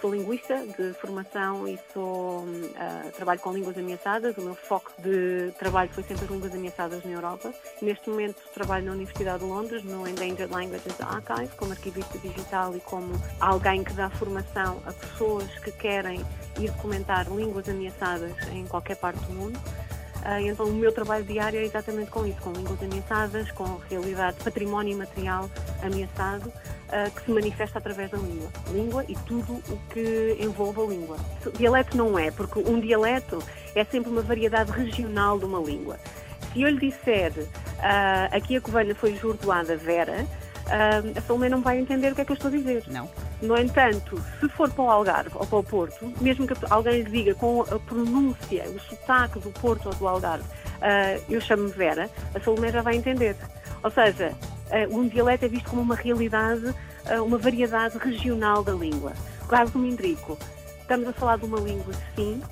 Sou linguista de formação e sou, uh, trabalho com línguas ameaçadas. O meu foco de trabalho foi sempre as línguas ameaçadas na Europa. Neste momento trabalho na Universidade de Londres, no Endangered Languages Archive, como arquivista digital e como alguém que dá formação a pessoas que querem ir documentar línguas ameaçadas em qualquer parte do mundo. Uh, então o meu trabalho diário é exatamente com isso, com línguas ameaçadas, com realidade, património imaterial ameaçado uh, que se manifesta através da língua. Língua e tudo o que envolve a língua. Dialeto não é, porque um dialeto é sempre uma variedade regional de uma língua. Se eu lhe disser uh, aqui a Covelha foi jordoada Vera, uh, a Salomé não vai entender o que é que eu estou a dizer. Não. No entanto, se for para o Algarve ou para o Porto, mesmo que alguém lhe diga com a pronúncia, o sotaque do Porto ou do Algarve, uh, eu chamo-me Vera, a Salomé já vai entender. Ou seja, um dialeto é visto como uma realidade, uh, uma variedade regional da língua. Caso do Mindrico, estamos a falar de uma língua, sim,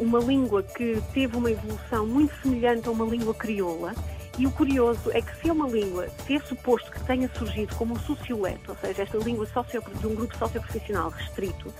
uma língua que teve uma evolução muito semelhante a uma língua crioula, e o curioso é que se é uma língua, se é suposto que tenha surgido como um socioleto, ou seja, esta língua de um grupo socioprofissional restrito,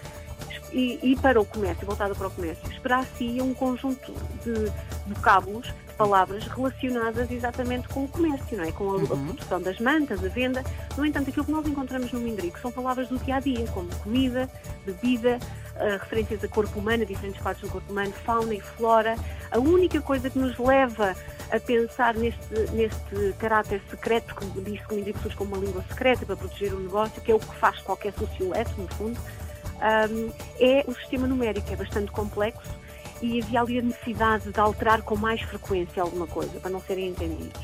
e, e, para o comércio, voltada para o comércio, esperar-se um conjunto de vocábulos, de palavras relacionadas exatamente com o comércio, não é? Com a, uhum. a, produção das mantas, a venda. No entanto, aquilo que nós encontramos no Mindrico são palavras do dia a dia, como comida, bebida, uh, referências a corpo humano, a diferentes partes do corpo humano, fauna e flora. A única coisa que nos leva a pensar neste, neste caráter secreto, que diz que o Mindrico surge como uma língua secreta para proteger o negócio, que é o que faz qualquer socioleto, no fundo, um, é o sistema numérico, é bastante complexo e havia ali a necessidade de alterar com mais frequência alguma coisa, para não serem entendidos.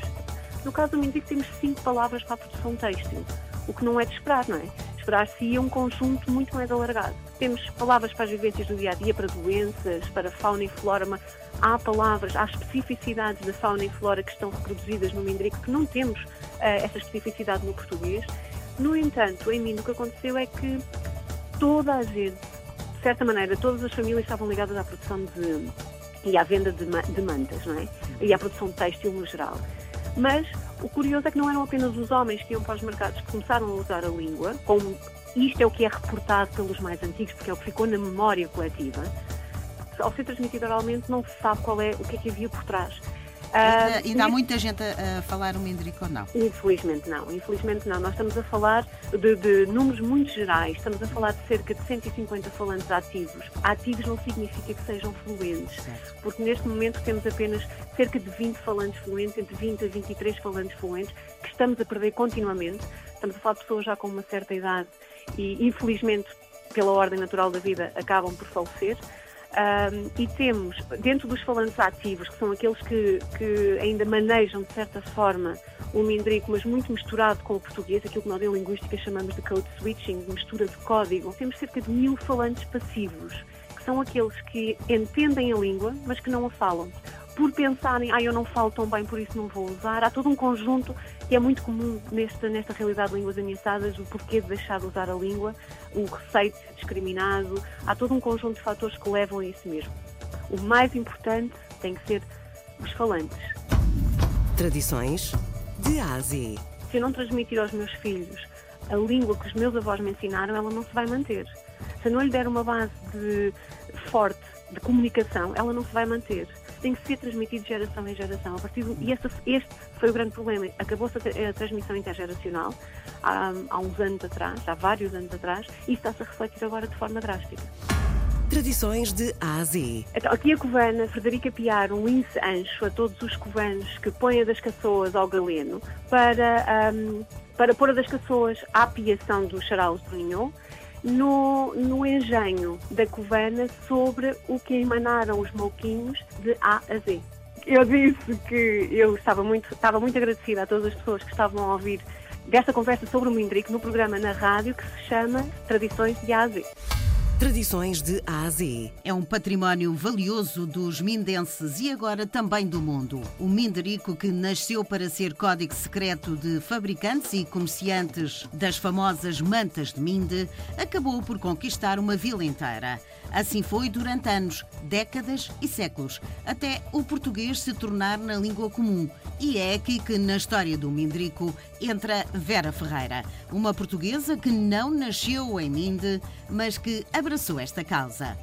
No caso do Mindico temos cinco palavras para a produção têxtil, o que não é de esperar, não é? Esperar-se um conjunto muito mais alargado. Temos palavras para as vivências do dia-a-dia, -dia, para doenças, para fauna e flora, mas há palavras, há especificidades da fauna e flora que estão reproduzidas no Mindrico que não temos uh, essa especificidade no português. No entanto, em mim o que aconteceu é que toda a gente, de certa maneira, todas as famílias estavam ligadas à produção de e à venda de, de mantas, não é? E à produção de têxtil no geral. Mas o curioso é que não eram apenas os homens que iam para os mercados que começaram a usar a língua, como isto é o que é reportado pelos mais antigos, porque é o que ficou na memória coletiva. Ao ser transmitido oralmente, não se sabe qual é o que é que havia por trás. Uh, ainda há muita gente a, a falar o Mindrico ou não? Infelizmente não, infelizmente não. Nós estamos a falar de, de, números muito gerais, estamos a falar de cerca de 150 falantes ativos. Ativos não significa que sejam fluentes, certo. porque neste momento temos apenas cerca de 20 falantes fluentes, entre 20 a 23 falantes fluentes, que estamos a perder continuamente. Estamos a falar de pessoas já com uma certa idade e, infelizmente, pela ordem natural da vida, acabam por falecer. Um, e temos, dentro dos falantes ativos, que são aqueles que, que ainda manejam, de certa forma, o mindrico, mas muito misturado com o português, aquilo que nós em linguística chamamos de code switching, mistura de código, temos cerca de mil falantes passivos, que são aqueles que entendem a língua, mas que não a falam por pensarem, ah, eu não falo tão bem, por isso não vou usar. Há todo um conjunto que é muito comum nesta, nesta realidade de línguas ameaçadas, o porquê de deixar de usar a língua, o receio de ser discriminado. Há todo um conjunto de fatores que levam a isso mesmo. O mais importante tem que ser os falantes. Tradições de Ásia. Se eu não transmitir aos meus filhos a língua que os meus avós me ensinaram, ela não se vai manter. Se eu não lhe der uma base de, forte de comunicação, ela não se vai manter tem que ser transmitido de geração em geração. A partir do, e este, este foi o grande problema. Acabou-se a, a, transmissão intergeracional há, há uns anos atrás, há vários anos atrás, e está-se a refletir agora de forma drástica. Tradições de A a Z. Então, aqui a covana, Frederica Piar, um lince ancho a todos os covanos que põem a das caçoas ao galeno para, um, para pôr a das caçoas à piação do charal do Ninhon no, no engenho da Covana sobre o que emanaram os mouquinhos de A a Z. Eu disse que eu estava muito, estava muito agradecida a todas as pessoas que estavam a ouvir desta conversa sobre o Mindrico no programa na rádio que se chama Tradições de A a Z. Tradições de A a Z. É um património valioso dos mindenses e agora também do mundo. O Minderico, que nasceu para ser código secreto de fabricantes e comerciantes das famosas mantas de Minde, acabou por conquistar uma vila inteira. Assim foi durante anos, décadas e séculos, até o português se tornar na língua comum. E é aqui que, na história do Minderico, entra Vera Ferreira, uma portuguesa que não nasceu em Minde, mas que abraçou esta causa.